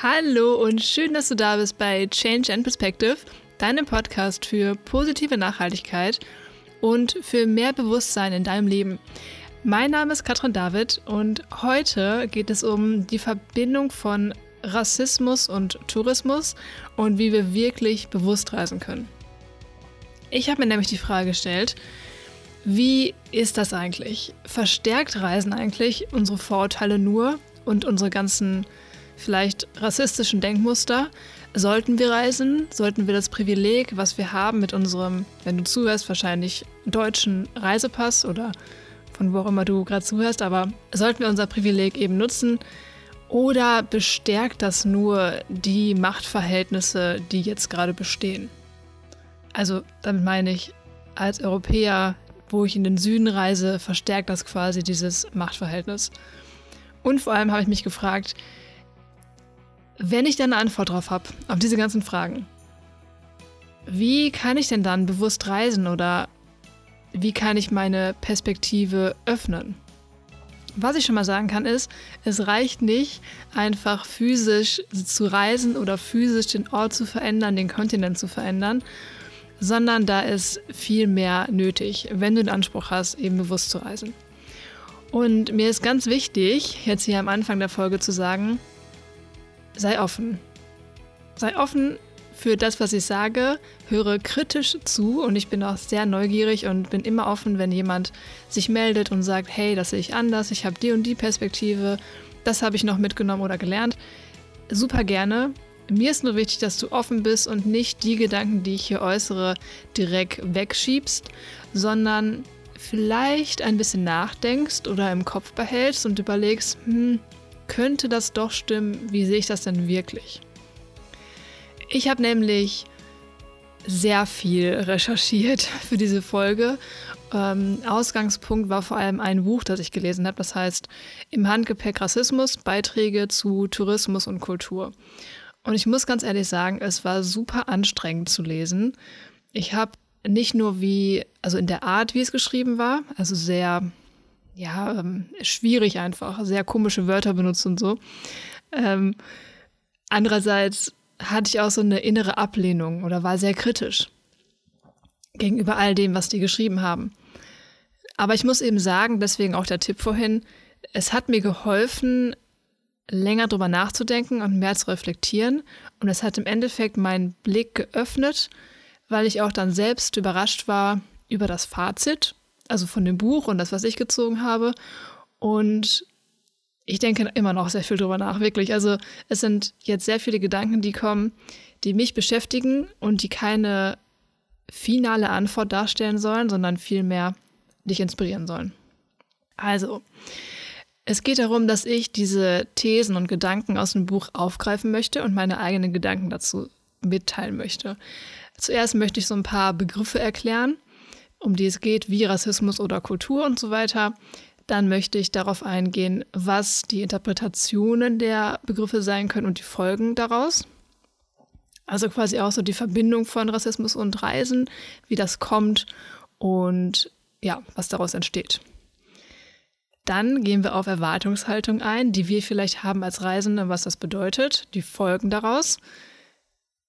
Hallo und schön, dass du da bist bei Change and Perspective, deinem Podcast für positive Nachhaltigkeit und für mehr Bewusstsein in deinem Leben. Mein Name ist Katrin David und heute geht es um die Verbindung von Rassismus und Tourismus und wie wir wirklich bewusst reisen können. Ich habe mir nämlich die Frage gestellt, wie ist das eigentlich? Verstärkt Reisen eigentlich unsere Vorurteile nur und unsere ganzen vielleicht rassistischen Denkmuster? Sollten wir reisen? Sollten wir das Privileg, was wir haben mit unserem, wenn du zuhörst, wahrscheinlich deutschen Reisepass oder von wo auch immer du gerade zuhörst, aber sollten wir unser Privileg eben nutzen? Oder bestärkt das nur die Machtverhältnisse, die jetzt gerade bestehen? Also damit meine ich, als Europäer, wo ich in den Süden reise, verstärkt das quasi dieses Machtverhältnis. Und vor allem habe ich mich gefragt, wenn ich dann eine Antwort drauf habe, auf diese ganzen Fragen, wie kann ich denn dann bewusst reisen oder wie kann ich meine Perspektive öffnen? Was ich schon mal sagen kann, ist, es reicht nicht, einfach physisch zu reisen oder physisch den Ort zu verändern, den Kontinent zu verändern, sondern da ist viel mehr nötig, wenn du den Anspruch hast, eben bewusst zu reisen. Und mir ist ganz wichtig, jetzt hier am Anfang der Folge zu sagen, sei offen. Sei offen für das, was ich sage, höre kritisch zu und ich bin auch sehr neugierig und bin immer offen, wenn jemand sich meldet und sagt, hey, das sehe ich anders, ich habe die und die Perspektive, das habe ich noch mitgenommen oder gelernt. Super gerne. Mir ist nur wichtig, dass du offen bist und nicht die Gedanken, die ich hier äußere, direkt wegschiebst, sondern vielleicht ein bisschen nachdenkst oder im Kopf behältst und überlegst, hm, könnte das doch stimmen, wie sehe ich das denn wirklich? Ich habe nämlich sehr viel recherchiert für diese Folge. Ähm, Ausgangspunkt war vor allem ein Buch, das ich gelesen habe, das heißt Im Handgepäck Rassismus, Beiträge zu Tourismus und Kultur. Und ich muss ganz ehrlich sagen, es war super anstrengend zu lesen. Ich habe nicht nur wie, also in der Art, wie es geschrieben war, also sehr ja, ähm, schwierig einfach, sehr komische Wörter benutzt und so. Ähm, andererseits hatte ich auch so eine innere Ablehnung oder war sehr kritisch gegenüber all dem, was die geschrieben haben. Aber ich muss eben sagen, deswegen auch der Tipp vorhin, es hat mir geholfen, länger drüber nachzudenken und mehr zu reflektieren. Und es hat im Endeffekt meinen Blick geöffnet, weil ich auch dann selbst überrascht war über das Fazit also von dem Buch und das, was ich gezogen habe. Und ich denke immer noch sehr viel drüber nach, wirklich. Also es sind jetzt sehr viele Gedanken, die kommen, die mich beschäftigen und die keine finale Antwort darstellen sollen, sondern vielmehr dich inspirieren sollen. Also, es geht darum, dass ich diese Thesen und Gedanken aus dem Buch aufgreifen möchte und meine eigenen Gedanken dazu mitteilen möchte. Zuerst möchte ich so ein paar Begriffe erklären um die es geht, wie Rassismus oder Kultur und so weiter. Dann möchte ich darauf eingehen, was die Interpretationen der Begriffe sein können und die Folgen daraus. Also quasi auch so die Verbindung von Rassismus und Reisen, wie das kommt und ja, was daraus entsteht. Dann gehen wir auf Erwartungshaltung ein, die wir vielleicht haben als Reisende, was das bedeutet, die Folgen daraus.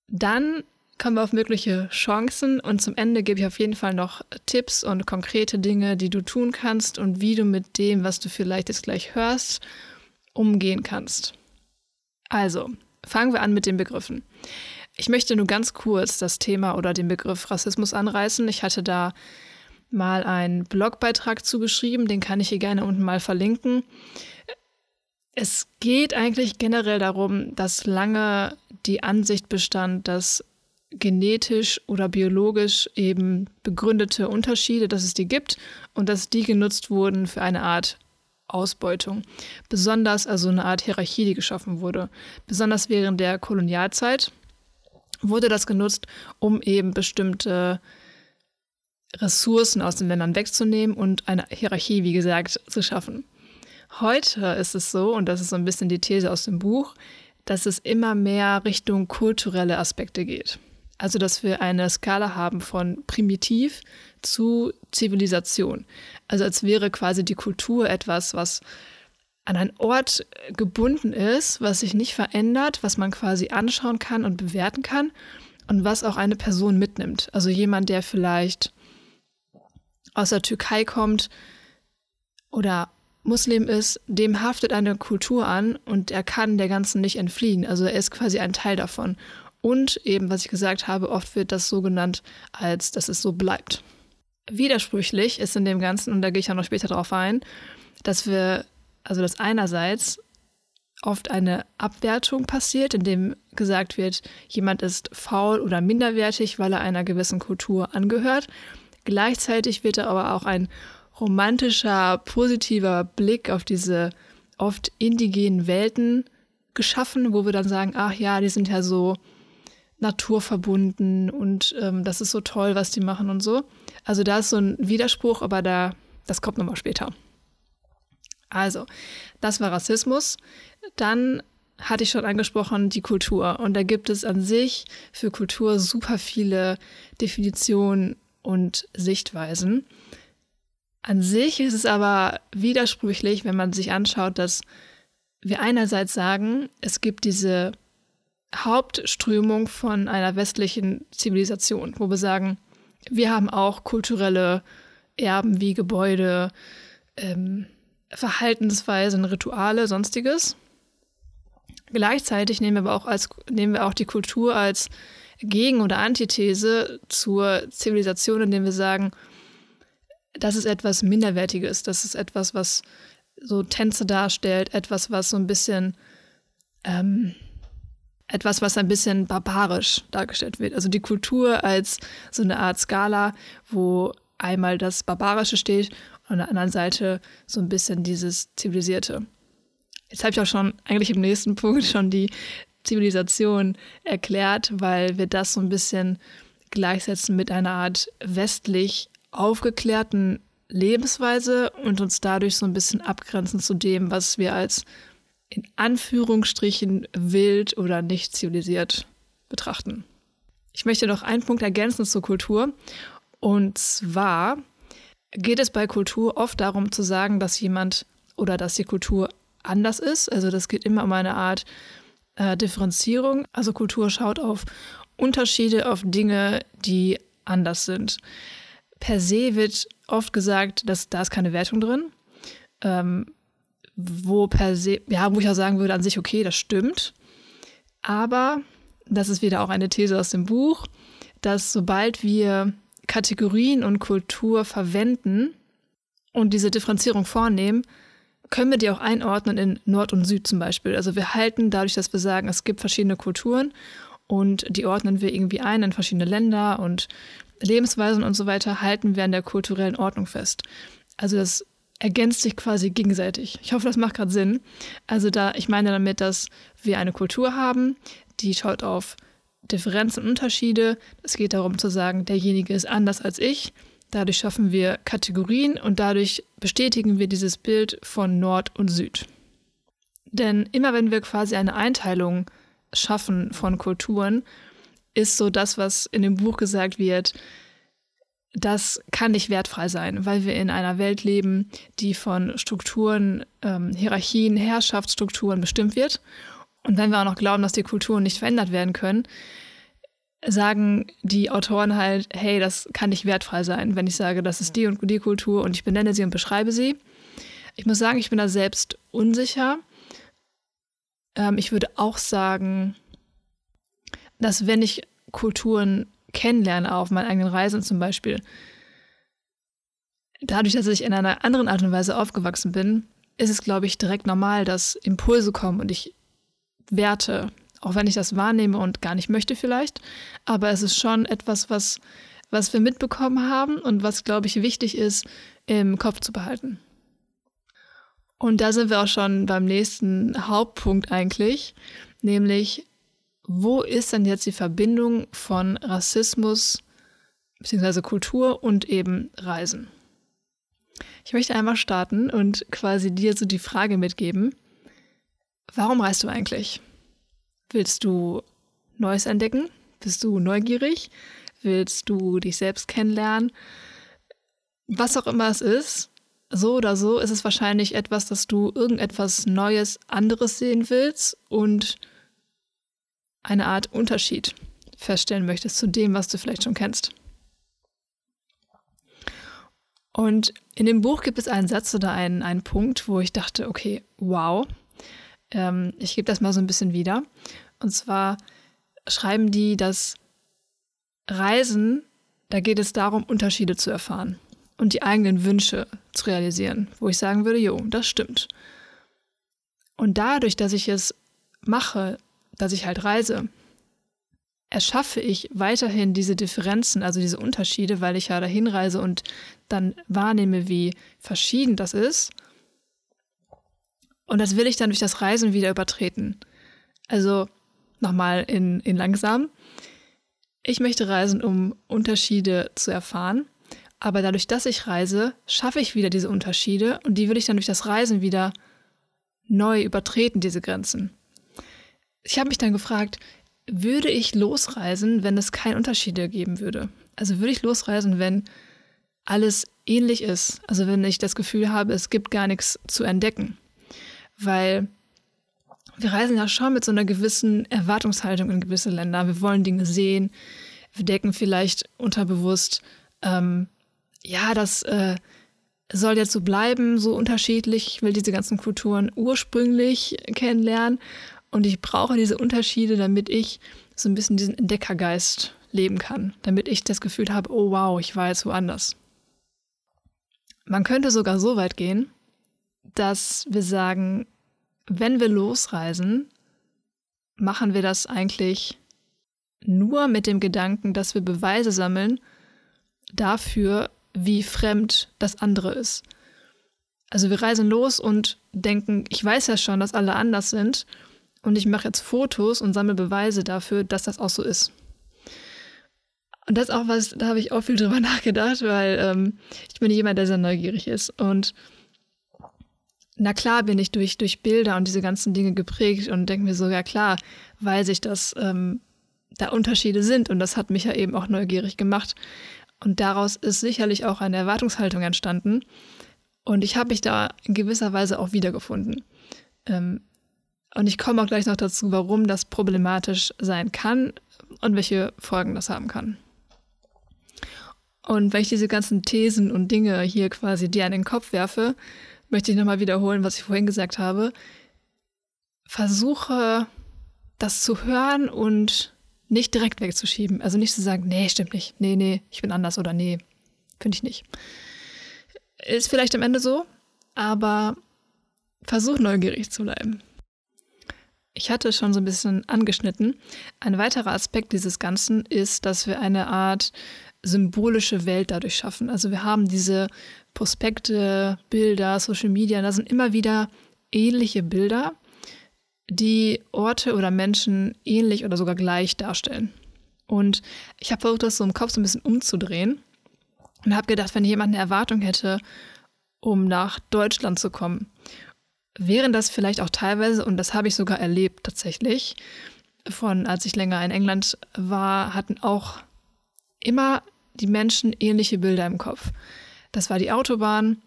Dann kommen wir auf mögliche Chancen und zum Ende gebe ich auf jeden Fall noch Tipps und konkrete Dinge, die du tun kannst und wie du mit dem, was du vielleicht jetzt gleich hörst, umgehen kannst. Also, fangen wir an mit den Begriffen. Ich möchte nur ganz kurz das Thema oder den Begriff Rassismus anreißen. Ich hatte da mal einen Blogbeitrag zugeschrieben, den kann ich hier gerne unten mal verlinken. Es geht eigentlich generell darum, dass lange die Ansicht bestand, dass genetisch oder biologisch eben begründete Unterschiede, dass es die gibt und dass die genutzt wurden für eine Art Ausbeutung. Besonders also eine Art Hierarchie, die geschaffen wurde. Besonders während der Kolonialzeit wurde das genutzt, um eben bestimmte Ressourcen aus den Ländern wegzunehmen und eine Hierarchie, wie gesagt, zu schaffen. Heute ist es so, und das ist so ein bisschen die These aus dem Buch, dass es immer mehr Richtung kulturelle Aspekte geht. Also, dass wir eine Skala haben von primitiv zu Zivilisation. Also, als wäre quasi die Kultur etwas, was an einen Ort gebunden ist, was sich nicht verändert, was man quasi anschauen kann und bewerten kann und was auch eine Person mitnimmt. Also jemand, der vielleicht aus der Türkei kommt oder Muslim ist, dem haftet eine Kultur an und er kann der ganzen nicht entfliehen. Also er ist quasi ein Teil davon. Und eben, was ich gesagt habe, oft wird das so genannt, als dass es so bleibt. Widersprüchlich ist in dem Ganzen, und da gehe ich auch noch später drauf ein, dass wir, also dass einerseits oft eine Abwertung passiert, indem gesagt wird, jemand ist faul oder minderwertig, weil er einer gewissen Kultur angehört. Gleichzeitig wird er aber auch ein romantischer, positiver Blick auf diese oft indigenen Welten geschaffen, wo wir dann sagen, ach ja, die sind ja so naturverbunden und ähm, das ist so toll, was die machen und so. Also da ist so ein Widerspruch, aber da, das kommt nochmal später. Also, das war Rassismus. Dann hatte ich schon angesprochen, die Kultur. Und da gibt es an sich für Kultur super viele Definitionen und Sichtweisen. An sich ist es aber widersprüchlich, wenn man sich anschaut, dass wir einerseits sagen, es gibt diese Hauptströmung von einer westlichen Zivilisation, wo wir sagen, wir haben auch kulturelle Erben wie Gebäude, ähm, Verhaltensweisen, Rituale, sonstiges. Gleichzeitig nehmen wir aber auch, als, nehmen wir auch die Kultur als Gegen- oder Antithese zur Zivilisation, indem wir sagen, das ist etwas Minderwertiges, das ist etwas, was so Tänze darstellt, etwas, was so ein bisschen, ähm, etwas, was ein bisschen barbarisch dargestellt wird. Also die Kultur als so eine Art Skala, wo einmal das Barbarische steht und an der anderen Seite so ein bisschen dieses Zivilisierte. Jetzt habe ich auch schon eigentlich im nächsten Punkt schon die Zivilisation erklärt, weil wir das so ein bisschen gleichsetzen mit einer Art westlich aufgeklärten Lebensweise und uns dadurch so ein bisschen abgrenzen zu dem, was wir als in Anführungsstrichen wild oder nicht zivilisiert betrachten. Ich möchte noch einen Punkt ergänzen zur Kultur. Und zwar geht es bei Kultur oft darum zu sagen, dass jemand oder dass die Kultur anders ist. Also das geht immer um eine Art äh, Differenzierung. Also Kultur schaut auf Unterschiede, auf Dinge, die anders sind. Per se wird oft gesagt, dass da ist keine Wertung drin. Ähm, wo per se, ja, wo ich auch sagen würde, an sich, okay, das stimmt. Aber das ist wieder auch eine These aus dem Buch, dass sobald wir Kategorien und Kultur verwenden und diese Differenzierung vornehmen, können wir die auch einordnen in Nord und Süd zum Beispiel. Also wir halten dadurch, dass wir sagen, es gibt verschiedene Kulturen und die ordnen wir irgendwie ein in verschiedene Länder und Lebensweisen und so weiter, halten wir an der kulturellen Ordnung fest. Also das ergänzt sich quasi gegenseitig. Ich hoffe, das macht gerade Sinn. Also da, ich meine damit, dass wir eine Kultur haben, die schaut auf Differenzen und Unterschiede. Es geht darum zu sagen, derjenige ist anders als ich Dadurch schaffen wir Kategorien und dadurch bestätigen wir dieses Bild von Nord und Süd. Denn immer wenn wir quasi eine Einteilung schaffen von Kulturen, ist so das, was in dem Buch gesagt wird, das kann nicht wertfrei sein, weil wir in einer Welt leben, die von Strukturen, ähm, Hierarchien, Herrschaftsstrukturen bestimmt wird. Und wenn wir auch noch glauben, dass die Kulturen nicht verändert werden können, sagen die Autoren halt, hey, das kann nicht wertfrei sein, wenn ich sage, das ist die und die Kultur und ich benenne sie und beschreibe sie. Ich muss sagen, ich bin da selbst unsicher. Ähm, ich würde auch sagen, dass wenn ich Kulturen kennenlerne, auf meinen eigenen Reisen zum Beispiel, dadurch, dass ich in einer anderen Art und Weise aufgewachsen bin, ist es, glaube ich, direkt normal, dass Impulse kommen und ich Werte auch wenn ich das wahrnehme und gar nicht möchte vielleicht. Aber es ist schon etwas, was, was wir mitbekommen haben und was, glaube ich, wichtig ist, im Kopf zu behalten. Und da sind wir auch schon beim nächsten Hauptpunkt eigentlich, nämlich, wo ist denn jetzt die Verbindung von Rassismus bzw. Kultur und eben Reisen? Ich möchte einmal starten und quasi dir so die Frage mitgeben, warum reist du eigentlich? Willst du Neues entdecken? Bist du neugierig? Willst du dich selbst kennenlernen? Was auch immer es ist, so oder so ist es wahrscheinlich etwas, dass du irgendetwas Neues, anderes sehen willst und eine Art Unterschied feststellen möchtest zu dem, was du vielleicht schon kennst. Und in dem Buch gibt es einen Satz oder einen, einen Punkt, wo ich dachte, okay, wow, ähm, ich gebe das mal so ein bisschen wieder. Und zwar schreiben die, dass Reisen, da geht es darum, Unterschiede zu erfahren und die eigenen Wünsche zu realisieren, wo ich sagen würde, jo, das stimmt. Und dadurch, dass ich es mache, dass ich halt reise, erschaffe ich weiterhin diese Differenzen, also diese Unterschiede, weil ich ja dahin reise und dann wahrnehme, wie verschieden das ist. Und das will ich dann durch das Reisen wieder übertreten. Also nochmal in, in langsam. Ich möchte reisen, um Unterschiede zu erfahren aber dadurch, dass ich reise, schaffe ich wieder diese Unterschiede und die will ich dann durch das Reisen wieder neu übertreten, diese Grenzen. Ich habe mich dann gefragt, würde ich losreisen, wenn es keine Unterschiede geben würde? Also würde ich losreisen, wenn alles ähnlich ist? Also wenn ich das Gefühl habe, es gibt gar nichts zu entdecken? Weil wir reisen ja schon mit so einer gewissen Erwartungshaltung in gewisse Länder. Wir wollen Dinge sehen. Wir decken vielleicht unterbewusst ähm, ja, das äh, soll jetzt so bleiben, so unterschiedlich. Ich will diese ganzen Kulturen ursprünglich kennenlernen und ich brauche diese Unterschiede, damit ich so ein bisschen diesen Entdeckergeist leben kann, damit ich das Gefühl habe, oh wow, ich war jetzt woanders. Man könnte sogar so weit gehen, dass wir sagen, wenn wir losreisen, machen wir das eigentlich nur mit dem Gedanken, dass wir Beweise sammeln dafür, wie fremd das andere ist. Also wir reisen los und denken, ich weiß ja schon, dass alle anders sind und ich mache jetzt Fotos und sammle Beweise dafür, dass das auch so ist. Und das auch was, da habe ich auch viel drüber nachgedacht, weil ähm, ich bin jemand, der sehr neugierig ist. Und na klar bin ich durch, durch Bilder und diese ganzen Dinge geprägt und denke mir so, ja klar, weiß ich, dass ähm, da Unterschiede sind. Und das hat mich ja eben auch neugierig gemacht. Und daraus ist sicherlich auch eine Erwartungshaltung entstanden. Und ich habe mich da in gewisser Weise auch wiedergefunden. Ähm, und ich komme auch gleich noch dazu, warum das problematisch sein kann und welche Folgen das haben kann. Und wenn ich diese ganzen Thesen und Dinge hier quasi dir an den Kopf werfe, möchte ich nochmal wiederholen, was ich vorhin gesagt habe. Versuche das zu hören und nicht direkt wegzuschieben. Also nicht zu sagen, nee, stimmt nicht, nee, nee, ich bin anders oder nee, finde ich nicht. Ist vielleicht am Ende so, aber versuch neugierig zu bleiben. Ich hatte schon so ein bisschen angeschnitten. Ein weiterer Aspekt dieses Ganzen ist, dass wir eine Art symbolische Welt dadurch schaffen. Also wir haben diese Prospekte, Bilder, Social Media, da sind immer wieder ähnliche Bilder, die Orte oder Menschen ähnlich oder sogar gleich darstellen. Und ich habe versucht, das so im Kopf so ein bisschen umzudrehen und habe gedacht, wenn jemand eine Erwartung hätte, um nach Deutschland zu kommen, wären das vielleicht auch teilweise, und das habe ich sogar erlebt tatsächlich, von als ich länger in England war, hatten auch immer die Menschen ähnliche Bilder im Kopf. Das war die Autobahn,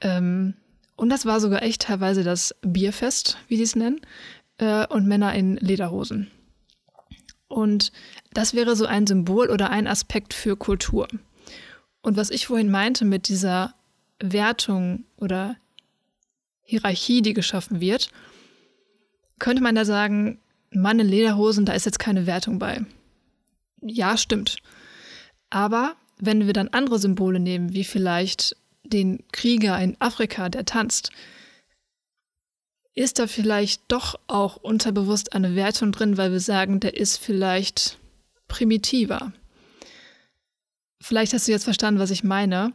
ähm, und das war sogar echt teilweise das Bierfest, wie sie es nennen, äh, und Männer in Lederhosen. Und das wäre so ein Symbol oder ein Aspekt für Kultur. Und was ich vorhin meinte mit dieser Wertung oder Hierarchie, die geschaffen wird, könnte man da sagen, Mann in Lederhosen, da ist jetzt keine Wertung bei. Ja, stimmt. Aber wenn wir dann andere Symbole nehmen, wie vielleicht den Krieger in Afrika, der tanzt, ist da vielleicht doch auch unterbewusst eine Wertung drin, weil wir sagen, der ist vielleicht primitiver. Vielleicht hast du jetzt verstanden, was ich meine,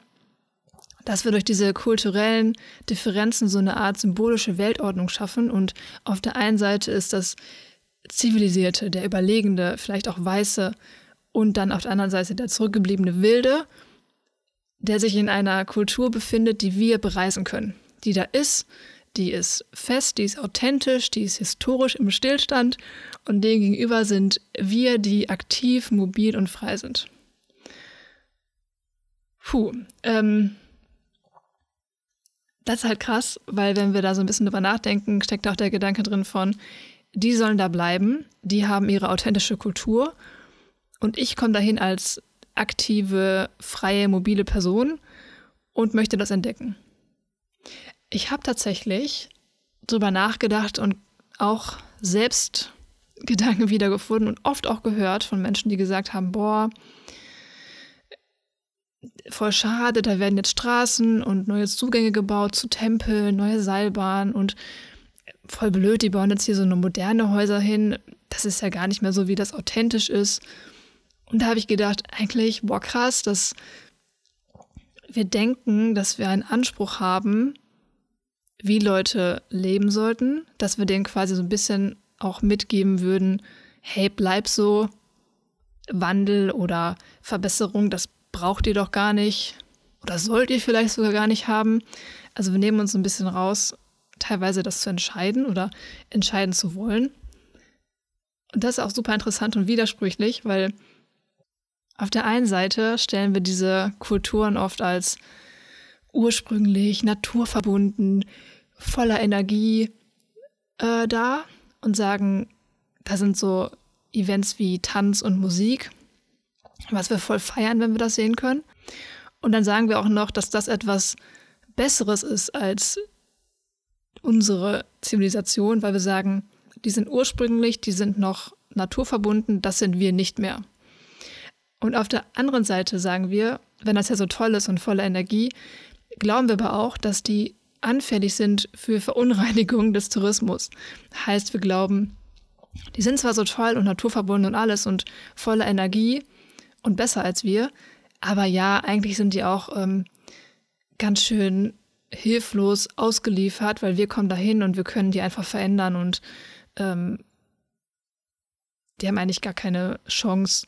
dass wir durch diese kulturellen Differenzen so eine Art symbolische Weltordnung schaffen. Und auf der einen Seite ist das Zivilisierte, der Überlegende, vielleicht auch Weiße und dann auf der anderen Seite der zurückgebliebene Wilde der sich in einer Kultur befindet, die wir bereisen können, die da ist, die ist fest, die ist authentisch, die ist historisch im Stillstand. Und dem gegenüber sind wir, die aktiv, mobil und frei sind. Puh, ähm, das ist halt krass, weil wenn wir da so ein bisschen drüber nachdenken, steckt auch der Gedanke drin von, die sollen da bleiben, die haben ihre authentische Kultur und ich komme dahin als aktive, freie, mobile Person und möchte das entdecken. Ich habe tatsächlich drüber nachgedacht und auch selbst Gedanken wiedergefunden und oft auch gehört von Menschen, die gesagt haben, boah, voll schade, da werden jetzt Straßen und neue Zugänge gebaut zu Tempeln, neue Seilbahnen und voll blöd, die bauen jetzt hier so eine moderne Häuser hin. Das ist ja gar nicht mehr so, wie das authentisch ist. Und da habe ich gedacht, eigentlich, boah, krass, dass wir denken, dass wir einen Anspruch haben, wie Leute leben sollten, dass wir denen quasi so ein bisschen auch mitgeben würden, hey, bleib so, Wandel oder Verbesserung, das braucht ihr doch gar nicht oder sollt ihr vielleicht sogar gar nicht haben. Also wir nehmen uns ein bisschen raus, teilweise das zu entscheiden oder entscheiden zu wollen. Und das ist auch super interessant und widersprüchlich, weil auf der einen Seite stellen wir diese Kulturen oft als ursprünglich, naturverbunden, voller Energie äh, dar und sagen, da sind so Events wie Tanz und Musik was wir voll feiern, wenn wir das sehen können. Und dann sagen wir auch noch, dass das etwas Besseres ist als unsere Zivilisation, weil wir sagen, die sind ursprünglich, die sind noch naturverbunden, das sind wir nicht mehr. Und auf der anderen Seite sagen wir, wenn das ja so toll ist und voller Energie, glauben wir aber auch, dass die anfällig sind für Verunreinigung des Tourismus. Heißt, wir glauben, die sind zwar so toll und naturverbunden und alles und voller Energie, und besser als wir. Aber ja, eigentlich sind die auch ähm, ganz schön hilflos ausgeliefert, weil wir kommen dahin und wir können die einfach verändern und ähm, die haben eigentlich gar keine Chance,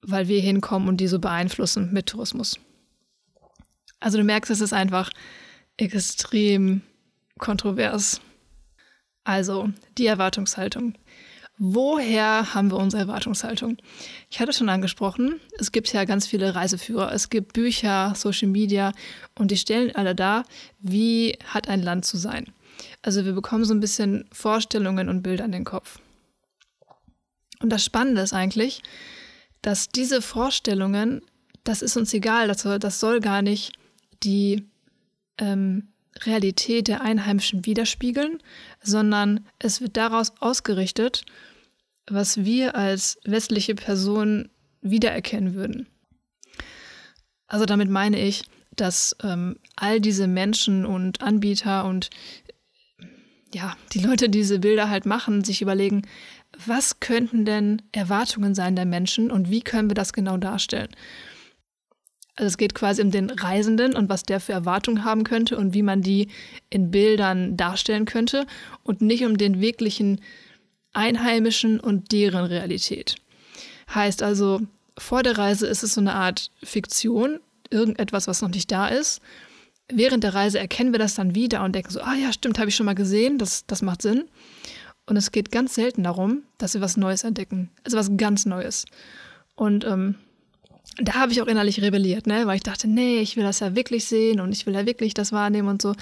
weil wir hinkommen und die so beeinflussen mit Tourismus. Also du merkst, es ist einfach extrem kontrovers. Also die Erwartungshaltung. Woher haben wir unsere Erwartungshaltung? Ich hatte schon angesprochen, es gibt ja ganz viele Reiseführer, es gibt Bücher, Social Media und die stellen alle dar, wie hat ein Land zu sein. Also wir bekommen so ein bisschen Vorstellungen und Bilder in den Kopf. Und das Spannende ist eigentlich, dass diese Vorstellungen, das ist uns egal, das soll, das soll gar nicht die ähm, Realität der Einheimischen widerspiegeln, sondern es wird daraus ausgerichtet, was wir als westliche Personen wiedererkennen würden. Also damit meine ich, dass ähm, all diese Menschen und Anbieter und ja, die Leute, die diese Bilder halt machen, sich überlegen, was könnten denn Erwartungen sein der Menschen und wie können wir das genau darstellen? Also es geht quasi um den Reisenden und was der für Erwartungen haben könnte und wie man die in Bildern darstellen könnte und nicht um den wirklichen Einheimischen und deren Realität. Heißt also, vor der Reise ist es so eine Art Fiktion, irgendetwas, was noch nicht da ist. Während der Reise erkennen wir das dann wieder und denken so, ah ja, stimmt, habe ich schon mal gesehen, das, das macht Sinn. Und es geht ganz selten darum, dass wir was Neues entdecken, also was ganz Neues. Und ähm, da habe ich auch innerlich rebelliert, ne? weil ich dachte, nee, ich will das ja wirklich sehen und ich will ja wirklich das wahrnehmen und so.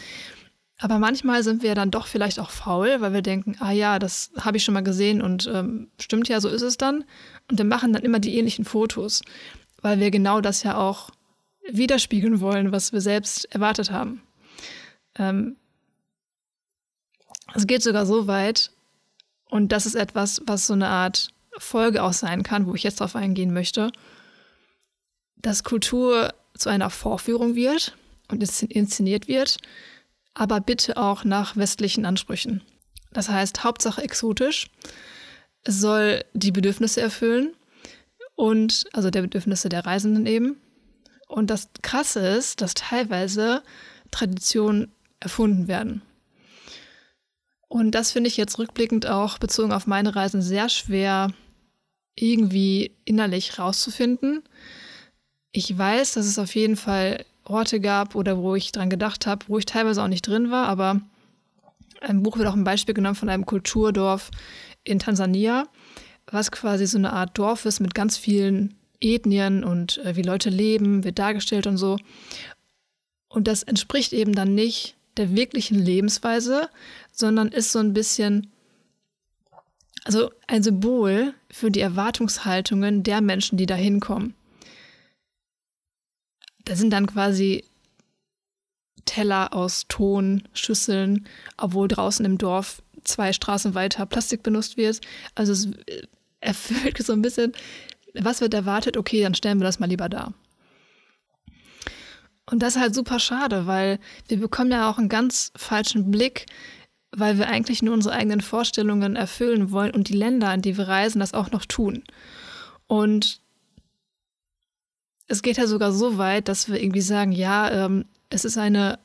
Aber manchmal sind wir dann doch vielleicht auch faul, weil wir denken, ah ja, das habe ich schon mal gesehen und ähm, stimmt ja, so ist es dann. Und wir machen dann immer die ähnlichen Fotos, weil wir genau das ja auch widerspiegeln wollen, was wir selbst erwartet haben. Ähm, es geht sogar so weit, und das ist etwas, was so eine Art Folge auch sein kann, wo ich jetzt darauf eingehen möchte, dass Kultur zu einer Vorführung wird und inszeniert wird, aber bitte auch nach westlichen Ansprüchen. Das heißt, Hauptsache exotisch. Es soll die Bedürfnisse erfüllen und also der Bedürfnisse der Reisenden eben. Und das Krasse ist, dass teilweise Traditionen erfunden werden. Und das finde ich jetzt rückblickend auch bezogen auf meine Reisen sehr schwer irgendwie innerlich rauszufinden. Ich weiß, dass es auf jeden Fall Orte gab oder wo ich dran gedacht habe, wo ich teilweise auch nicht drin war, aber im Buch wird auch ein Beispiel genommen von einem Kulturdorf in Tansania, was quasi so eine Art Dorf ist mit ganz vielen Ethnien und äh, wie Leute leben, wird dargestellt und so. Und das entspricht eben dann nicht der wirklichen Lebensweise, sondern ist so ein bisschen, also ein Symbol für die Erwartungshaltungen der Menschen, die da hinkommen. Da sind dann quasi Teller aus Ton, Schüsseln, obwohl draußen im Dorf zwei Straßen weiter Plastik benutzt wird. Also es erfüllt so ein bisschen, was wird erwartet, okay, dann stellen wir das mal lieber da. Und das ist halt super schade, weil wir bekommen ja auch einen ganz falschen Blick, weil wir eigentlich nur unsere eigenen Vorstellungen erfüllen wollen und die Länder, in die wir reisen, das auch noch tun. Und es geht ja sogar so weit, dass wir irgendwie sagen, ja, ähm, es ist eine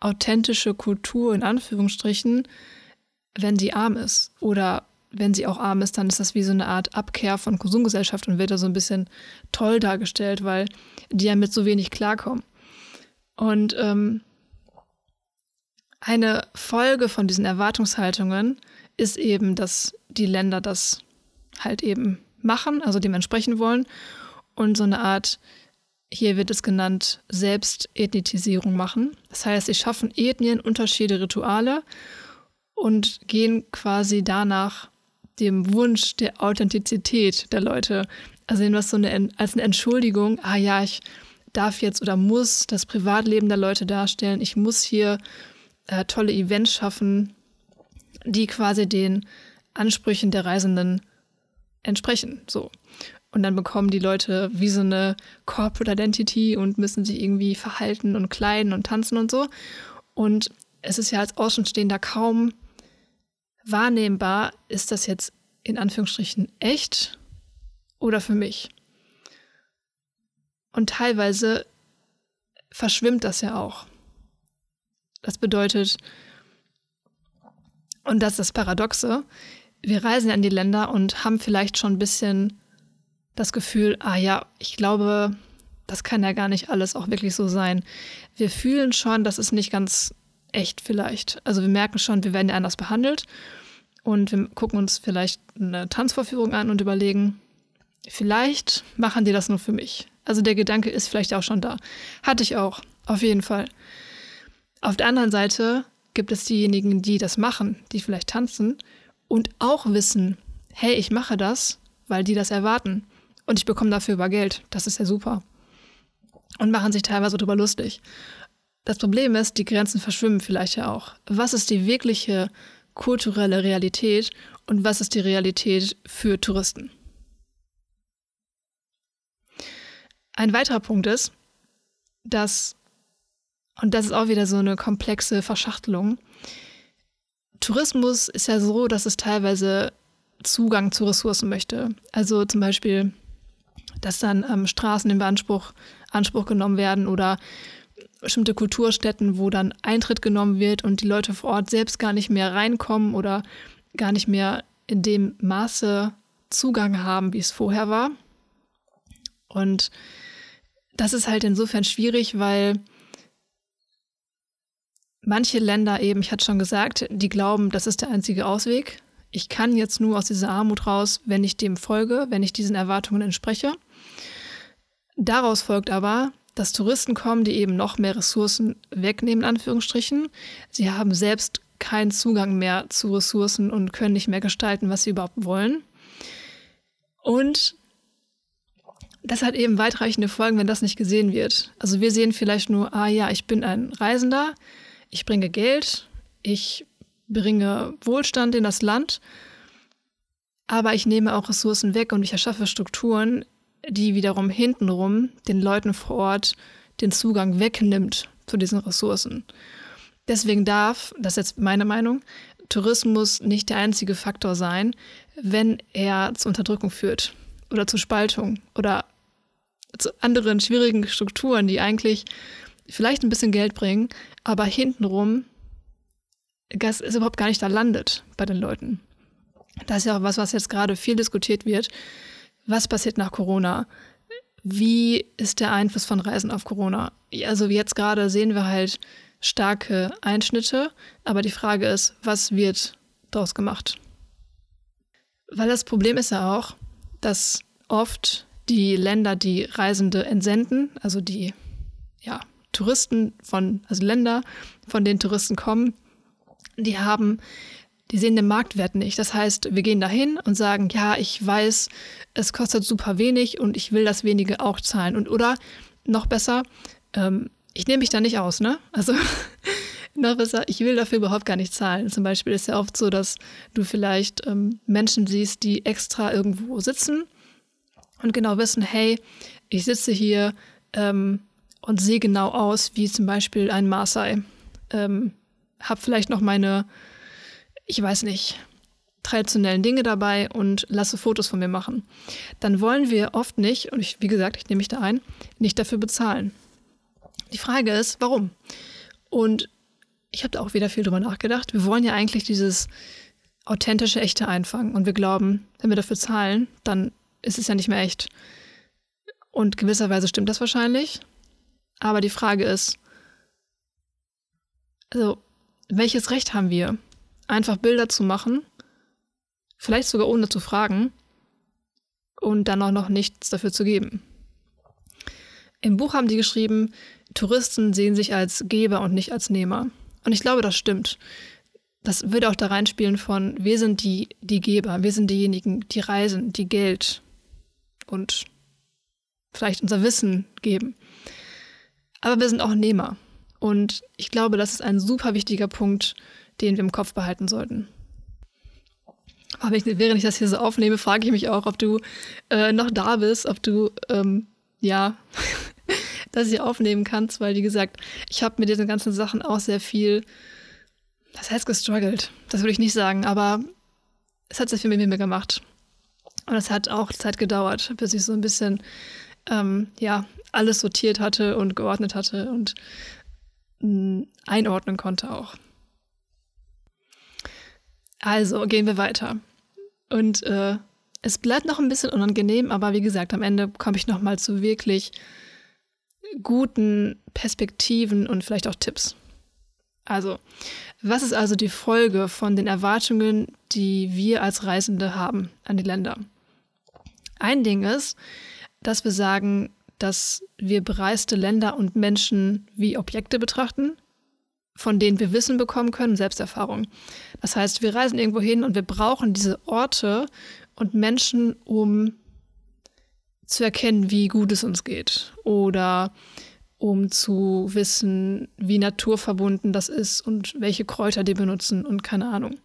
authentische Kultur in Anführungsstrichen, wenn sie arm ist. Oder wenn sie auch arm ist, dann ist das wie so eine Art Abkehr von Konsumgesellschaft und wird da so ein bisschen toll dargestellt, weil die ja mit so wenig klarkommen. Und ähm, eine Folge von diesen Erwartungshaltungen ist eben, dass die Länder das halt eben machen, also dementsprechend wollen und so eine Art, hier wird es genannt, Selbstethnitisierung machen. Das heißt, sie schaffen Ethnien, Unterschiede, Rituale und gehen quasi danach dem Wunsch der Authentizität der Leute. Also nehmen das so eine, als eine Entschuldigung, ah ja, ich darf jetzt oder muss das Privatleben der Leute darstellen. Ich muss hier äh, tolle Events schaffen, die quasi den Ansprüchen der Reisenden entsprechen. So. Und dann bekommen die Leute wie so eine Corporate Identity und müssen sich irgendwie verhalten und kleiden und tanzen und so. Und es ist ja als Außenstehender kaum wahrnehmbar, ist das jetzt in Anführungsstrichen echt oder für mich? Und teilweise verschwimmt das ja auch. Das bedeutet, und das ist das Paradoxe, wir reisen ja in die Länder und haben vielleicht schon ein bisschen das Gefühl, ah ja, ich glaube, das kann ja gar nicht alles auch wirklich so sein. Wir fühlen schon, das ist nicht ganz echt vielleicht. Also wir merken schon, wir werden ja anders behandelt und wir gucken uns vielleicht eine Tanzvorführung an und überlegen, vielleicht machen die das nur für mich. Also der Gedanke ist vielleicht auch schon da. Hatte ich auch, auf jeden Fall. Auf der anderen Seite gibt es diejenigen, die das machen, die vielleicht tanzen und auch wissen, hey, ich mache das, weil die das erwarten. Und ich bekomme dafür über Geld. Das ist ja super. Und machen sich teilweise darüber lustig. Das Problem ist, die Grenzen verschwimmen vielleicht ja auch. Was ist die wirkliche kulturelle Realität und was ist die Realität für Touristen? Ein weiterer Punkt ist, dass, und das ist auch wieder so eine komplexe Verschachtelung, Tourismus ist ja so, dass es teilweise Zugang zu Ressourcen möchte. Also zum Beispiel, dass dann ähm, Straßen in Beanspruch Anspruch genommen werden oder bestimmte Kulturstätten, wo dann Eintritt genommen wird und die Leute vor Ort selbst gar nicht mehr reinkommen oder gar nicht mehr in dem Maße Zugang haben, wie es vorher war. Und das ist halt insofern schwierig, weil manche Länder eben, ich hatte schon gesagt, die glauben, das ist der einzige Ausweg. Ich kann jetzt nur aus dieser Armut raus, wenn ich dem folge, wenn ich diesen Erwartungen entspreche. Daraus folgt aber, dass Touristen kommen, die eben noch mehr Ressourcen wegnehmen, in Anführungsstrichen. Sie haben selbst keinen Zugang mehr zu Ressourcen und können nicht mehr gestalten, was sie überhaupt wollen. Und das hat eben weitreichende Folgen, wenn das nicht gesehen wird. Also wir sehen vielleicht nur, ah ja, ich bin ein Reisender, ich bringe Geld, ich bringe Wohlstand in das Land, aber ich nehme auch Ressourcen weg und ich erschaffe Strukturen, die wiederum hintenrum den Leuten vor Ort den Zugang wegnimmt zu diesen Ressourcen. Deswegen darf, das ist jetzt meine Meinung, Tourismus nicht der einzige Faktor sein, wenn er zur Unterdrückung führt oder zur Spaltung oder zu anderen schwierigen Strukturen, die eigentlich vielleicht ein bisschen Geld bringen, aber hintenrum Gas ist überhaupt gar nicht da landet bei den Leuten. Das ist ja auch was, was jetzt gerade viel diskutiert wird. Was passiert nach Corona? Wie ist der Einfluss von Reisen auf Corona? Also jetzt gerade sehen wir halt starke Einschnitte, aber die Frage ist, was wird daraus gemacht? Weil das Problem ist ja auch, dass oft die Länder, die Reisende entsenden, also die ja, Touristen von, also Länder, von denen Touristen kommen, die haben, die sehen den Marktwert nicht. Das heißt, wir gehen dahin und sagen, ja, ich weiß, es kostet super wenig und ich will das wenige auch zahlen. Und oder noch besser, ähm, ich nehme mich da nicht aus, ne? Also noch besser, ich will dafür überhaupt gar nicht zahlen. Zum Beispiel ist ja oft so, dass du vielleicht ähm, Menschen siehst, die extra irgendwo sitzen und genau wissen, hey, ich sitze hier ähm, und sehe genau aus wie zum Beispiel ein Maasai. Ähm, hab vielleicht noch meine, ich weiß nicht, traditionellen Dinge dabei und lasse Fotos von mir machen. Dann wollen wir oft nicht, und ich, wie gesagt, ich nehme mich da ein, nicht dafür bezahlen. Die Frage ist, warum? Und ich habe da auch wieder viel drüber nachgedacht. Wir wollen ja eigentlich dieses authentische, echte einfangen. Und wir glauben, wenn wir dafür zahlen, dann ist es ja nicht mehr echt. Und gewisserweise stimmt das wahrscheinlich. Aber die Frage ist, also, welches Recht haben wir, einfach Bilder zu machen, vielleicht sogar ohne zu fragen und dann auch noch nichts dafür zu geben? Im Buch haben die geschrieben, Touristen sehen sich als Geber und nicht als Nehmer. Und ich glaube, das stimmt. Das würde auch da reinspielen von, wir sind die, die Geber, wir sind diejenigen, die reisen, die Geld und vielleicht unser Wissen geben. Aber wir sind auch Nehmer. Und ich glaube, das ist ein super wichtiger Punkt, den wir im Kopf behalten sollten. Aber ich, während ich das hier so aufnehme, frage ich mich auch, ob du äh, noch da bist, ob du ähm, ja das hier aufnehmen kannst, weil wie gesagt, ich habe mit diesen ganzen Sachen auch sehr viel, das heißt gestruggelt, das würde ich nicht sagen, aber es hat sehr viel mit mir gemacht. Und es hat auch Zeit gedauert, bis ich so ein bisschen, ähm, ja, alles sortiert hatte und geordnet hatte und mh, mm, einordnen konnte auch. Also gehen wir weiter. Und äh, es bleibt noch ein bisschen unangenehm, aber wie gesagt, am Ende komme ich noch mal zu wirklich guten Perspektiven und vielleicht auch Tipps. Also, was ist also die Folge von den Erwartungen, die wir als Reisende haben an die Länder? Ein Ding ist, dass wir sagen, dass wir bereiste Länder und Menschen wie Objekte betrachten, von denen wir Wissen bekommen können, Selbsterfahrung. Das heißt, wir reisen irgendwo hin und wir brauchen diese Orte und Menschen, um zu erkennen, wie gut es uns geht oder um zu wissen, wie naturverbunden das ist und welche Kräuter die benutzen und keine Ahnung.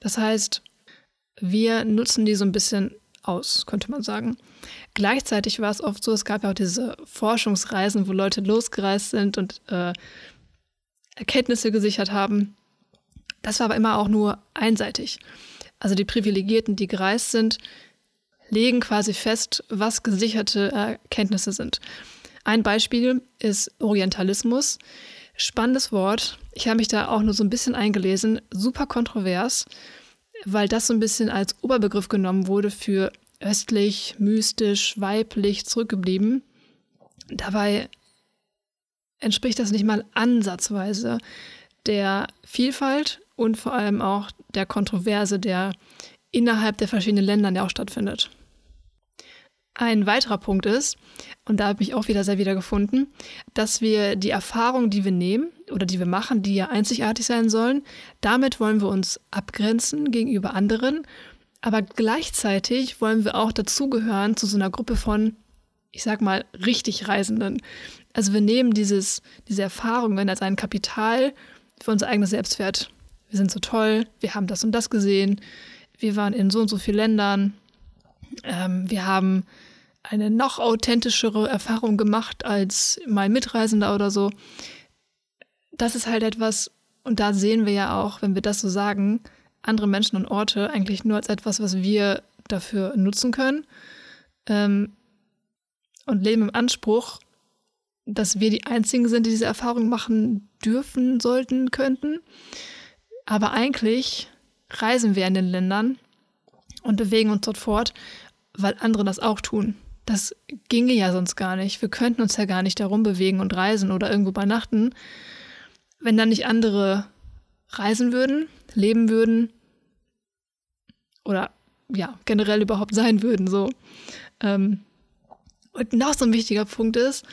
Das heißt, wir nutzen die so ein bisschen aus, könnte man sagen. Gleichzeitig war es oft so, es gab ja auch diese Forschungsreisen, wo Leute losgereist sind und äh, Erkenntnisse gesichert haben. Das war aber immer auch nur einseitig. Also die Privilegierten, die gereist sind, legen quasi fest, was gesicherte Erkenntnisse sind. Ein Beispiel ist Orientalismus. Spannendes Wort. Ich habe mich da auch nur so ein bisschen eingelesen. Super kontrovers, weil das so ein bisschen als Oberbegriff genommen wurde für östlich, mystisch, weiblich zurückgeblieben. Dabei entspricht das nicht mal ansatzweise der Vielfalt und vor allem auch der Kontroverse, der innerhalb der verschiedenen Länder ja auch stattfindet. Ein weiterer Punkt ist, und da habe ich auch wieder sehr wiedergefunden, dass wir die Erfahrungen, die wir nehmen oder die wir machen, die ja einzigartig sein sollen, damit wollen wir uns abgrenzen gegenüber anderen, aber gleichzeitig wollen wir auch dazugehören zu so einer Gruppe von, ich sag mal, richtig Reisenden. Also wir nehmen dieses, diese Erfahrungen als ein Kapital für unser eigenes Selbstwert. Wir sind so toll, wir haben das und das gesehen, wir waren in so und so vielen Ländern, ähm, wir haben eine noch authentischere Erfahrung gemacht als mein Mitreisender oder so. Das ist halt etwas, und da sehen wir ja auch, wenn wir das so sagen, andere Menschen und Orte eigentlich nur als etwas, was wir dafür nutzen können. Ähm, und leben im Anspruch, dass wir die Einzigen sind, die diese Erfahrung machen dürfen, sollten, könnten. Aber eigentlich reisen wir in den Ländern und bewegen uns dort fort, weil andere das auch tun. Das ginge ja sonst gar nicht. Wir könnten uns ja gar nicht darum bewegen und reisen oder irgendwo übernachten, wenn dann nicht andere reisen würden, leben würden oder ja, generell überhaupt sein würden. So. Ähm, und noch so ein wichtiger Punkt ist,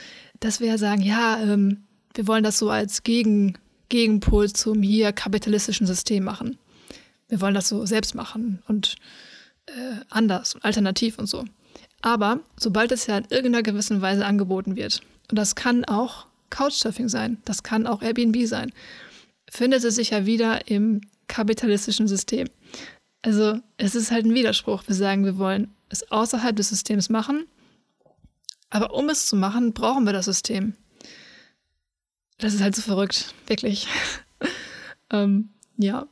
dass wir ja sagen, ja, ähm, wir wollen das so als Gegen, Gegenpol zum hier kapitalistischen System machen. Wir wollen das so selbst machen und äh, anders und alternativ und so. Aber sobald es ja in irgendeiner gewissen Weise angeboten wird, und das kann auch Couchsurfing sein, das kann auch Airbnb sein, findet es sich ja wieder im kapitalistischen System. Also es ist halt ein Widerspruch. Wir sagen, wir wollen es außerhalb des Systems machen, aber um es zu machen, brauchen wir das System. Das ist halt so verrückt, wirklich. ähm, ja.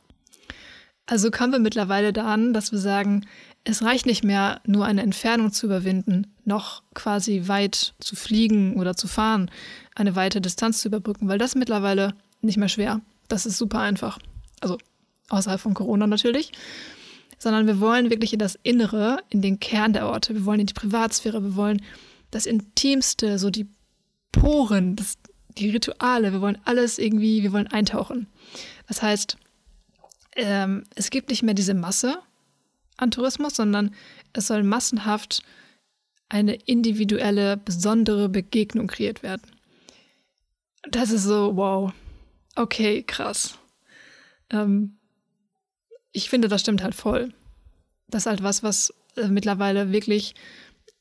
Also kommen wir mittlerweile da an, dass wir sagen, es reicht nicht mehr, nur eine Entfernung zu überwinden, noch quasi weit zu fliegen oder zu fahren, eine weite Distanz zu überbrücken, weil das mittlerweile nicht mehr schwer. Das ist super einfach. Also außerhalb von Corona natürlich. Sondern wir wollen wirklich in das Innere, in den Kern der Orte. Wir wollen in die Privatsphäre, wir wollen das Intimste, so die Poren, das, die Rituale, wir wollen alles irgendwie, wir wollen eintauchen. Das heißt, ähm, es gibt nicht mehr diese Masse an Tourismus, sondern es soll massenhaft eine individuelle, besondere Begegnung kreiert werden. Das ist so, wow, okay, krass. Ähm, ich finde, das stimmt halt voll. Das ist halt was, was äh, mittlerweile wirklich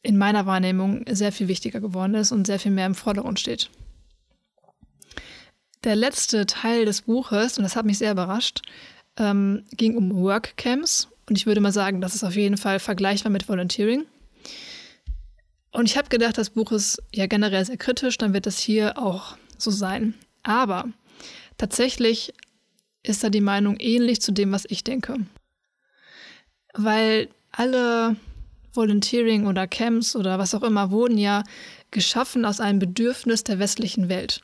in meiner Wahrnehmung sehr viel wichtiger geworden ist und sehr viel mehr im Vordergrund steht. Der letzte Teil des Buches, und das hat mich sehr überrascht, ähm, ging um Workcamps. Und ich würde mal sagen, das ist auf jeden Fall vergleichbar mit Volunteering. Und ich habe gedacht, das Buch ist ja generell sehr kritisch, dann wird das hier auch so sein. Aber tatsächlich ist da die Meinung ähnlich zu dem, was ich denke. Weil alle Volunteering oder Camps oder was auch immer wurden ja geschaffen aus einem Bedürfnis der westlichen Welt.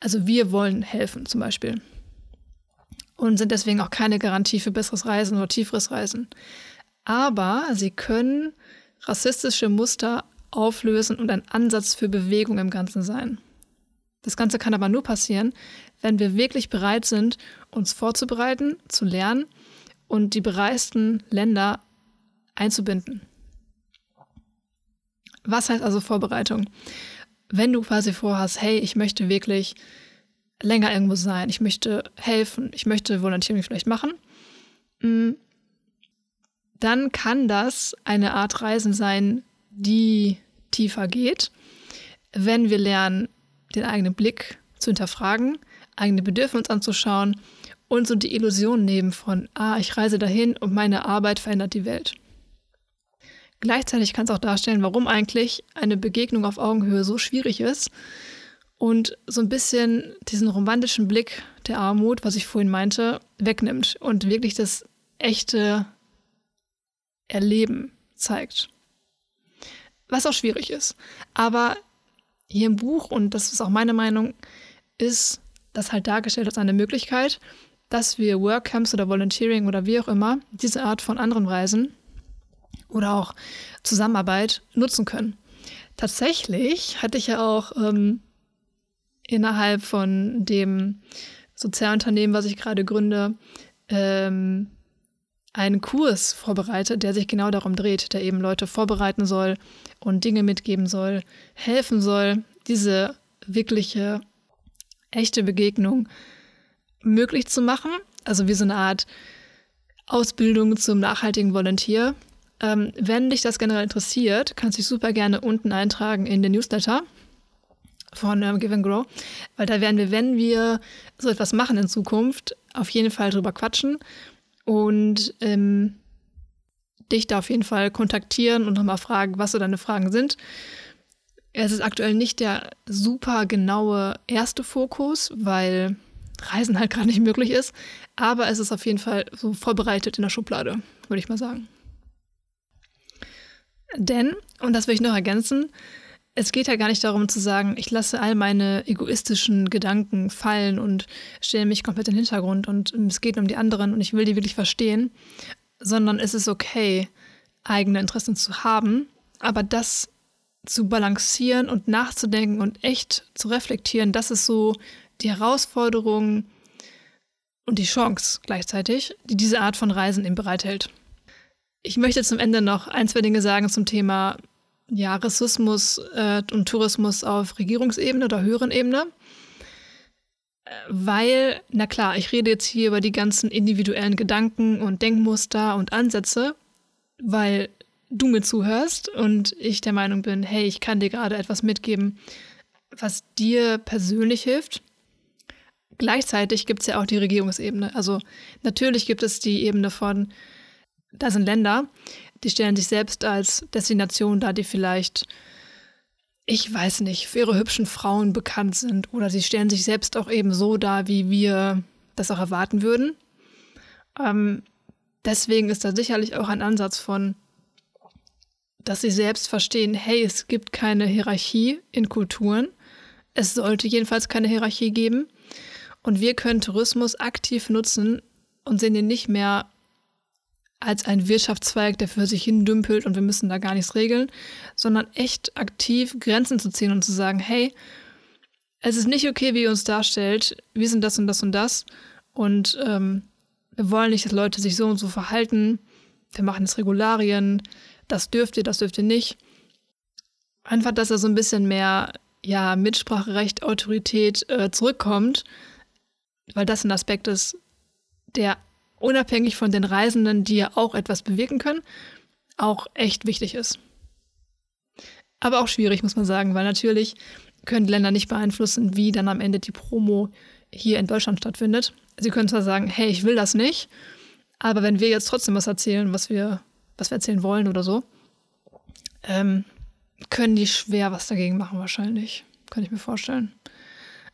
Also wir wollen helfen zum Beispiel. Und sind deswegen auch keine Garantie für besseres Reisen oder tieferes Reisen. Aber sie können rassistische Muster auflösen und ein Ansatz für Bewegung im Ganzen sein. Das Ganze kann aber nur passieren, wenn wir wirklich bereit sind, uns vorzubereiten, zu lernen und die bereisten Länder einzubinden. Was heißt also Vorbereitung? wenn du quasi vorhast, hey, ich möchte wirklich länger irgendwo sein, ich möchte helfen, ich möchte Volunteering vielleicht machen, mm, dann kann das eine Art Reisen sein, die tiefer geht, wenn wir lernen, den eigenen Blick zu hinterfragen, eigene Bedürfnisse anzuschauen und so die Illusion nehmen von, ah, ich reise dahin und meine Arbeit verändert die Welt. Gleichzeitig kann es auch darstellen, warum eigentlich eine Begegnung auf Augenhöhe so schwierig ist und so ein bisschen diesen romantischen Blick der Armut, was ich vorhin meinte, wegnimmt und wirklich das echte Erleben zeigt. Was auch schwierig ist. Aber hier im Buch, und das ist auch meine Meinung, ist das halt dargestellt als eine Möglichkeit, dass wir Workcamps oder Volunteering oder wie auch immer diese Art von anderen Reisen oder auch Zusammenarbeit nutzen können. Tatsächlich hatte ich ja auch ähm, innerhalb von dem Sozialunternehmen, was ich gerade gründe, ähm, einen Kurs vorbereitet, der sich genau darum dreht, der eben Leute vorbereiten soll und Dinge mitgeben soll, helfen soll, diese wirkliche, echte Begegnung möglich zu machen. Also wie so eine Art Ausbildung zum nachhaltigen Volontier, ähm, wenn dich das generell interessiert, kannst du dich super gerne unten eintragen in den Newsletter von ähm, Give and Grow, weil da werden wir, wenn wir so etwas machen in Zukunft, auf jeden Fall drüber quatschen und ähm, dich da auf jeden Fall kontaktieren und nochmal fragen, was so deine Fragen sind. Es ist aktuell nicht der super genaue erste Fokus, weil Reisen halt gerade nicht möglich ist, aber es ist auf jeden Fall so vorbereitet in der Schublade, würde ich mal sagen. Denn, und das will ich noch ergänzen, es geht ja gar nicht darum zu sagen, ich lasse all meine egoistischen Gedanken fallen und stelle mich komplett in den Hintergrund und es geht um die anderen und ich will die wirklich verstehen, sondern es ist okay, eigene Interessen zu haben, aber das zu balancieren und nachzudenken und echt zu reflektieren, das ist so die Herausforderung und die Chance gleichzeitig, die diese Art von Reisen eben bereithält. Ich möchte zum Ende noch ein, zwei Dinge sagen zum Thema ja, Rassismus äh, und Tourismus auf Regierungsebene oder höheren Ebene. Weil, na klar, ich rede jetzt hier über die ganzen individuellen Gedanken und Denkmuster und Ansätze, weil du mir zuhörst und ich der Meinung bin, hey, ich kann dir gerade etwas mitgeben, was dir persönlich hilft. Gleichzeitig gibt es ja auch die Regierungsebene. Also natürlich gibt es die Ebene von, da sind Länder, die stellen sich selbst als Destination dar, die vielleicht, ich weiß nicht, für ihre hübschen Frauen bekannt sind. Oder sie stellen sich selbst auch eben so dar, wie wir das auch erwarten würden. Ähm, deswegen ist da sicherlich auch ein Ansatz von, dass sie selbst verstehen, hey, es gibt keine Hierarchie in Kulturen. Es sollte jedenfalls keine Hierarchie geben. Und wir können Tourismus aktiv nutzen und sehen ihn nicht mehr als ein Wirtschaftszweig, der für sich hin dümpelt und wir müssen da gar nichts regeln, sondern echt aktiv Grenzen zu ziehen und zu sagen, hey, es ist nicht okay, wie ihr uns darstellt, wir sind das und das und das und ähm, wir wollen nicht, dass Leute sich so und so verhalten, wir machen jetzt Regularien, das dürft ihr, das dürft ihr nicht. Einfach, dass da so ein bisschen mehr ja, Mitspracherecht, Autorität äh, zurückkommt, weil das ein Aspekt ist, der unabhängig von den Reisenden, die ja auch etwas bewirken können, auch echt wichtig ist. Aber auch schwierig, muss man sagen, weil natürlich können Länder nicht beeinflussen, wie dann am Ende die Promo hier in Deutschland stattfindet. Sie können zwar sagen, hey, ich will das nicht, aber wenn wir jetzt trotzdem was erzählen, was wir, was wir erzählen wollen oder so, ähm, können die schwer was dagegen machen, wahrscheinlich. Kann ich mir vorstellen.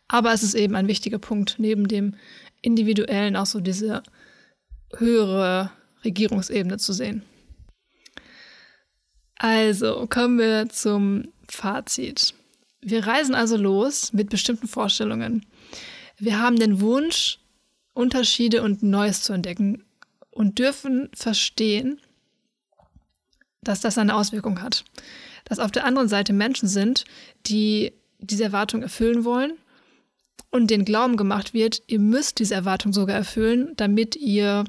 Aber es ist eben ein wichtiger Punkt, neben dem individuellen auch so diese höhere Regierungsebene zu sehen. Also kommen wir zum Fazit. Wir reisen also los mit bestimmten Vorstellungen. Wir haben den Wunsch, Unterschiede und Neues zu entdecken und dürfen verstehen, dass das eine Auswirkung hat. Dass auf der anderen Seite Menschen sind, die diese Erwartung erfüllen wollen und den Glauben gemacht wird, ihr müsst diese Erwartung sogar erfüllen, damit ihr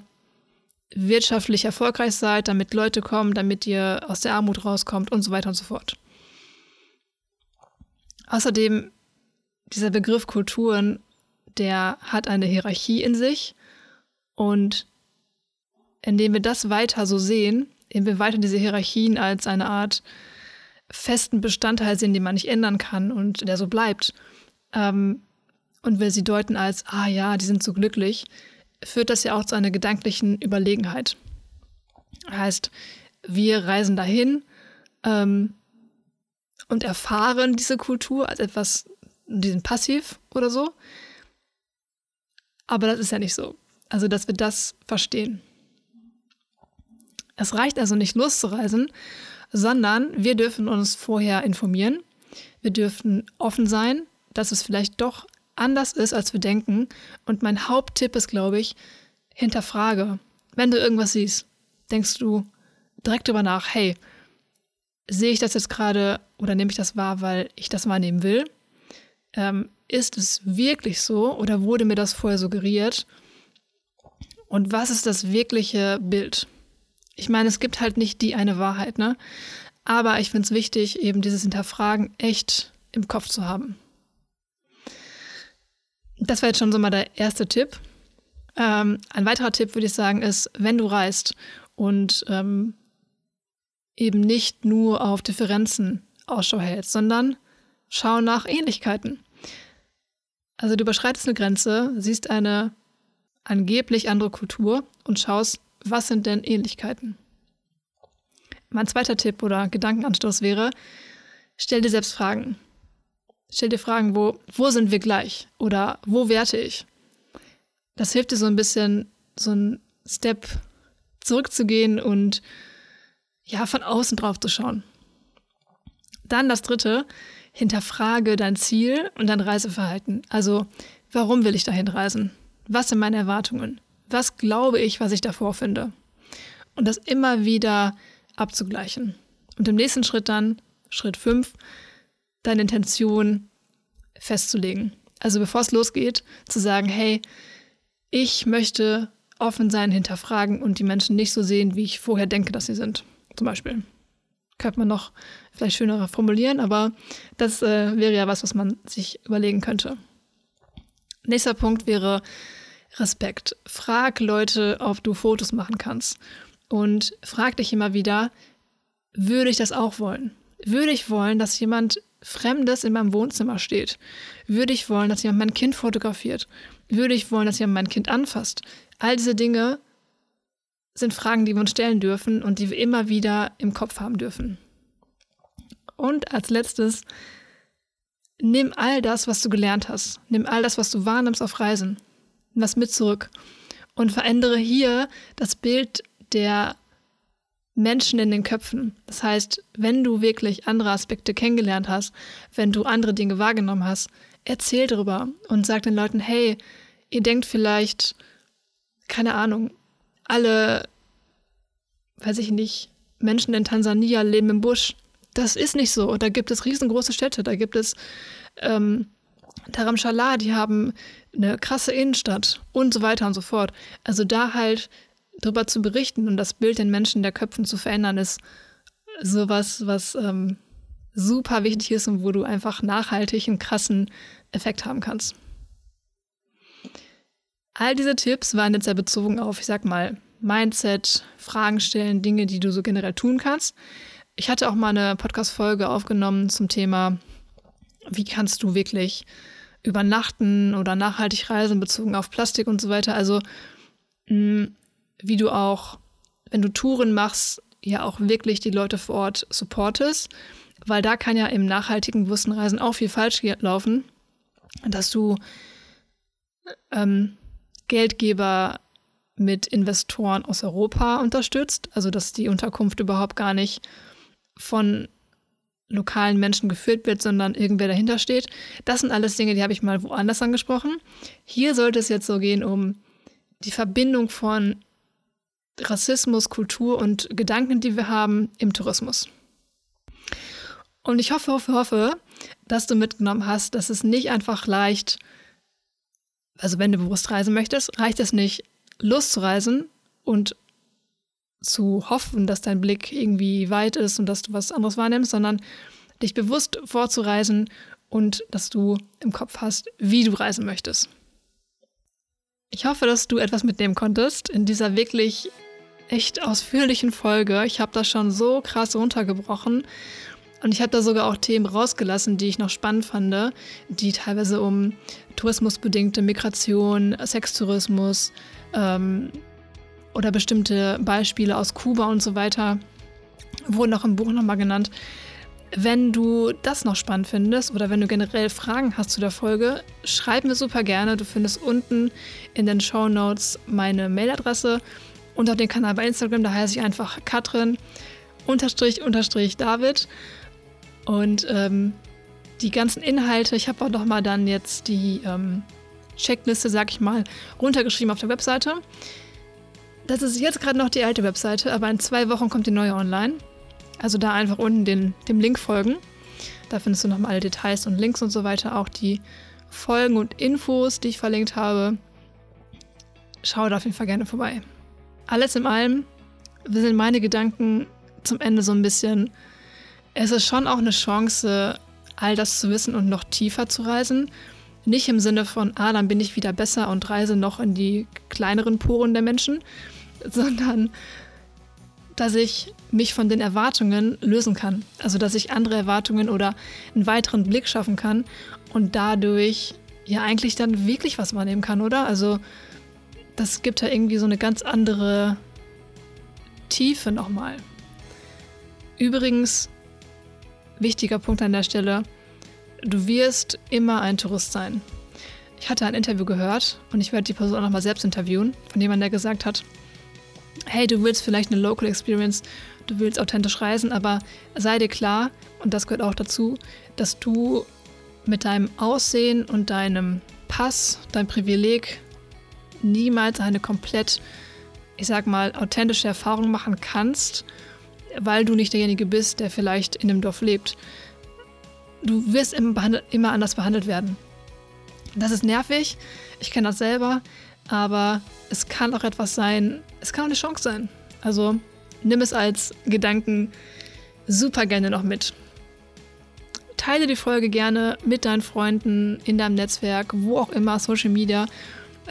wirtschaftlich erfolgreich seid, damit Leute kommen, damit ihr aus der Armut rauskommt und so weiter und so fort. Außerdem, dieser Begriff Kulturen, der hat eine Hierarchie in sich und indem wir das weiter so sehen, indem wir weiter diese Hierarchien als eine Art festen Bestandteil sehen, den man nicht ändern kann und der so bleibt, ähm, und wir sie deuten als, ah ja, die sind so glücklich, führt das ja auch zu einer gedanklichen Überlegenheit. Heißt, wir reisen dahin ähm, und erfahren diese Kultur als etwas, die sind passiv oder so. Aber das ist ja nicht so. Also, dass wir das verstehen. Es reicht also nicht loszureisen, sondern wir dürfen uns vorher informieren. Wir dürfen offen sein, dass es vielleicht doch anders ist, als wir denken. Und mein Haupttipp ist, glaube ich, hinterfrage. Wenn du irgendwas siehst, denkst du direkt darüber nach, hey, sehe ich das jetzt gerade oder nehme ich das wahr, weil ich das wahrnehmen will? Ähm, ist es wirklich so oder wurde mir das vorher suggeriert? Und was ist das wirkliche Bild? Ich meine, es gibt halt nicht die eine Wahrheit, ne? Aber ich finde es wichtig, eben dieses Hinterfragen echt im Kopf zu haben. Das war jetzt schon so mal der erste Tipp. Ähm, ein weiterer Tipp würde ich sagen ist, wenn du reist und ähm, eben nicht nur auf Differenzen Ausschau hältst, sondern schau nach Ähnlichkeiten. Also du überschreitest eine Grenze, siehst eine angeblich andere Kultur und schaust, was sind denn Ähnlichkeiten. Mein zweiter Tipp oder Gedankenanstoß wäre, stell dir selbst Fragen. Stell dir Fragen, wo, wo sind wir gleich? Oder wo werte ich? Das hilft dir so ein bisschen, so einen Step zurückzugehen und ja, von außen drauf zu schauen. Dann das dritte, hinterfrage dein Ziel und dein Reiseverhalten. Also, warum will ich dahin reisen? Was sind meine Erwartungen? Was glaube ich, was ich davor finde? Und das immer wieder abzugleichen. Und im nächsten Schritt dann, Schritt 5, deine Intention festzulegen. Also bevor es losgeht, zu sagen, hey, ich möchte offen sein, hinterfragen und die Menschen nicht so sehen, wie ich vorher denke, dass sie sind. Zum Beispiel. könnte man noch vielleicht schöner formulieren, aber das äh, wäre ja was, was man sich überlegen könnte. Nächster Punkt wäre Respekt. Frag Leute, ob du Fotos machen kannst. Und frag dich immer wieder, würde ich das auch wollen? Würde ich wollen, dass jemand Fremdes in meinem Wohnzimmer steht? Würde ich wollen, dass jemand mein Kind fotografiert? Würde ich wollen, dass jemand mein Kind anfasst? All diese Dinge sind Fragen, die wir uns stellen dürfen und die wir immer wieder im Kopf haben dürfen. Und als letztes, nimm all das, was du gelernt hast. Nimm all das, was du wahrnimmst auf Reisen. Nimm was mit zurück. Und verändere hier das Bild der Menschen in den Köpfen. Das heißt, wenn du wirklich andere Aspekte kennengelernt hast, wenn du andere Dinge wahrgenommen hast, erzähl darüber und sag den Leuten, hey, ihr denkt vielleicht, keine Ahnung, alle, weiß ich nicht, Menschen in Tansania leben im Busch. Das ist nicht so. Da gibt es riesengroße Städte, da gibt es ähm, Dharamshala, die haben eine krasse Innenstadt und so weiter und so fort. Also da halt darüber zu berichten und das Bild den Menschen der Köpfen zu verändern, ist sowas, was ähm, super wichtig ist und wo du einfach nachhaltig einen krassen Effekt haben kannst. All diese Tipps waren jetzt ja bezogen auf, ich sag mal, Mindset, Fragen stellen, Dinge, die du so generell tun kannst. Ich hatte auch mal eine Podcast-Folge aufgenommen zum Thema, wie kannst du wirklich übernachten oder nachhaltig reisen bezogen auf Plastik und so weiter. Also mh, mm, wie du auch, wenn du Touren machst, ja auch wirklich die Leute vor Ort supportest, weil da kann ja im nachhaltigen bewussten auch viel falsch laufen, dass du ähm, Geldgeber mit Investoren aus Europa unterstützt, also dass die Unterkunft überhaupt gar nicht von lokalen Menschen geführt wird, sondern irgendwer dahinter steht. Das sind alles Dinge, die habe ich mal woanders angesprochen. Hier sollte es jetzt so gehen um die Verbindung von Rassismus, Kultur und Gedanken, die wir haben im Tourismus. Und ich hoffe, hoffe, hoffe, dass du mitgenommen hast, dass es nicht einfach leicht, also wenn du bewusst reisen möchtest, reicht es nicht, loszureisen und zu hoffen, dass dein Blick irgendwie weit ist und dass du was anderes wahrnimmst, sondern dich bewusst vorzureisen und dass du im Kopf hast, wie du reisen möchtest. Ich hoffe, dass du etwas mitnehmen konntest in dieser wirklich echt ausführlichen Folge. Ich habe das schon so krass runtergebrochen. Und ich habe da sogar auch Themen rausgelassen, die ich noch spannend fand, die teilweise um tourismusbedingte Migration, Sextourismus ähm, oder bestimmte Beispiele aus Kuba und so weiter wurden auch im Buch nochmal genannt. Wenn du das noch spannend findest oder wenn du generell Fragen hast zu der Folge, schreib mir super gerne. Du findest unten in den Show Notes meine Mailadresse und auch den Kanal bei Instagram. Da heiße ich einfach Katrin unterstrich unterstrich David. Und ähm, die ganzen Inhalte, ich habe auch noch mal dann jetzt die ähm, Checkliste, sag ich mal, runtergeschrieben auf der Webseite. Das ist jetzt gerade noch die alte Webseite, aber in zwei Wochen kommt die neue online. Also da einfach unten den, dem Link folgen. Da findest du nochmal alle Details und Links und so weiter, auch die Folgen und Infos, die ich verlinkt habe. Schau da auf jeden Fall gerne vorbei. Alles in allem sind meine Gedanken zum Ende so ein bisschen, es ist schon auch eine Chance, all das zu wissen und noch tiefer zu reisen. Nicht im Sinne von, ah, dann bin ich wieder besser und reise noch in die kleineren Poren der Menschen, sondern dass ich mich von den Erwartungen lösen kann. Also dass ich andere Erwartungen oder einen weiteren Blick schaffen kann und dadurch ja eigentlich dann wirklich was wahrnehmen kann, oder? Also das gibt ja irgendwie so eine ganz andere Tiefe nochmal. Übrigens, wichtiger Punkt an der Stelle, du wirst immer ein Tourist sein. Ich hatte ein Interview gehört und ich werde die Person auch nochmal selbst interviewen, von jemandem, der gesagt hat, hey, du willst vielleicht eine Local Experience, du willst authentisch reisen, aber sei dir klar, und das gehört auch dazu, dass du mit deinem Aussehen und deinem Pass, dein Privileg niemals eine komplett, ich sag mal, authentische Erfahrung machen kannst, weil du nicht derjenige bist, der vielleicht in dem Dorf lebt. Du wirst immer, anders behandelt werden. Das ist nervig, ich kenne das selber, aber es kann auch etwas sein, es kann auch eine Chance sein. Also nimm es als Gedanken super gerne noch mit. Teile die Folge gerne mit deinen Freunden, in deinem Netzwerk, wo auch immer, Social Media.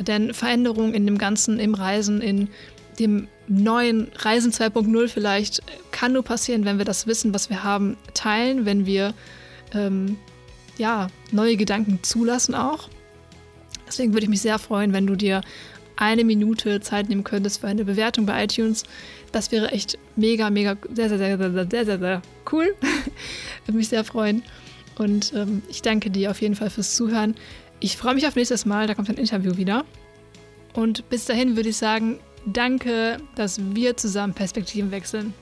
Denn Veränderungen in dem Ganzen, im Reisen, in dem neuen Reisen 2.0 vielleicht, kann nur passieren, wenn wir das Wissen, was wir haben, teilen, wenn wir ähm, ja, neue Gedanken zulassen auch. Deswegen würde ich mich sehr freuen, wenn du dir eine Minute Zeit nehmen könntest für eine Bewertung bei iTunes. Das wäre echt mega, mega, sehr, sehr, sehr, sehr, sehr, sehr, sehr cool. würde mich sehr freuen. Und ähm, ich danke dir auf jeden Fall fürs Zuhören. Ich freue mich auf nächstes Mal, da kommt ein Interview wieder. Und bis dahin würde ich sagen, danke, dass wir zusammen Perspektiven wechseln.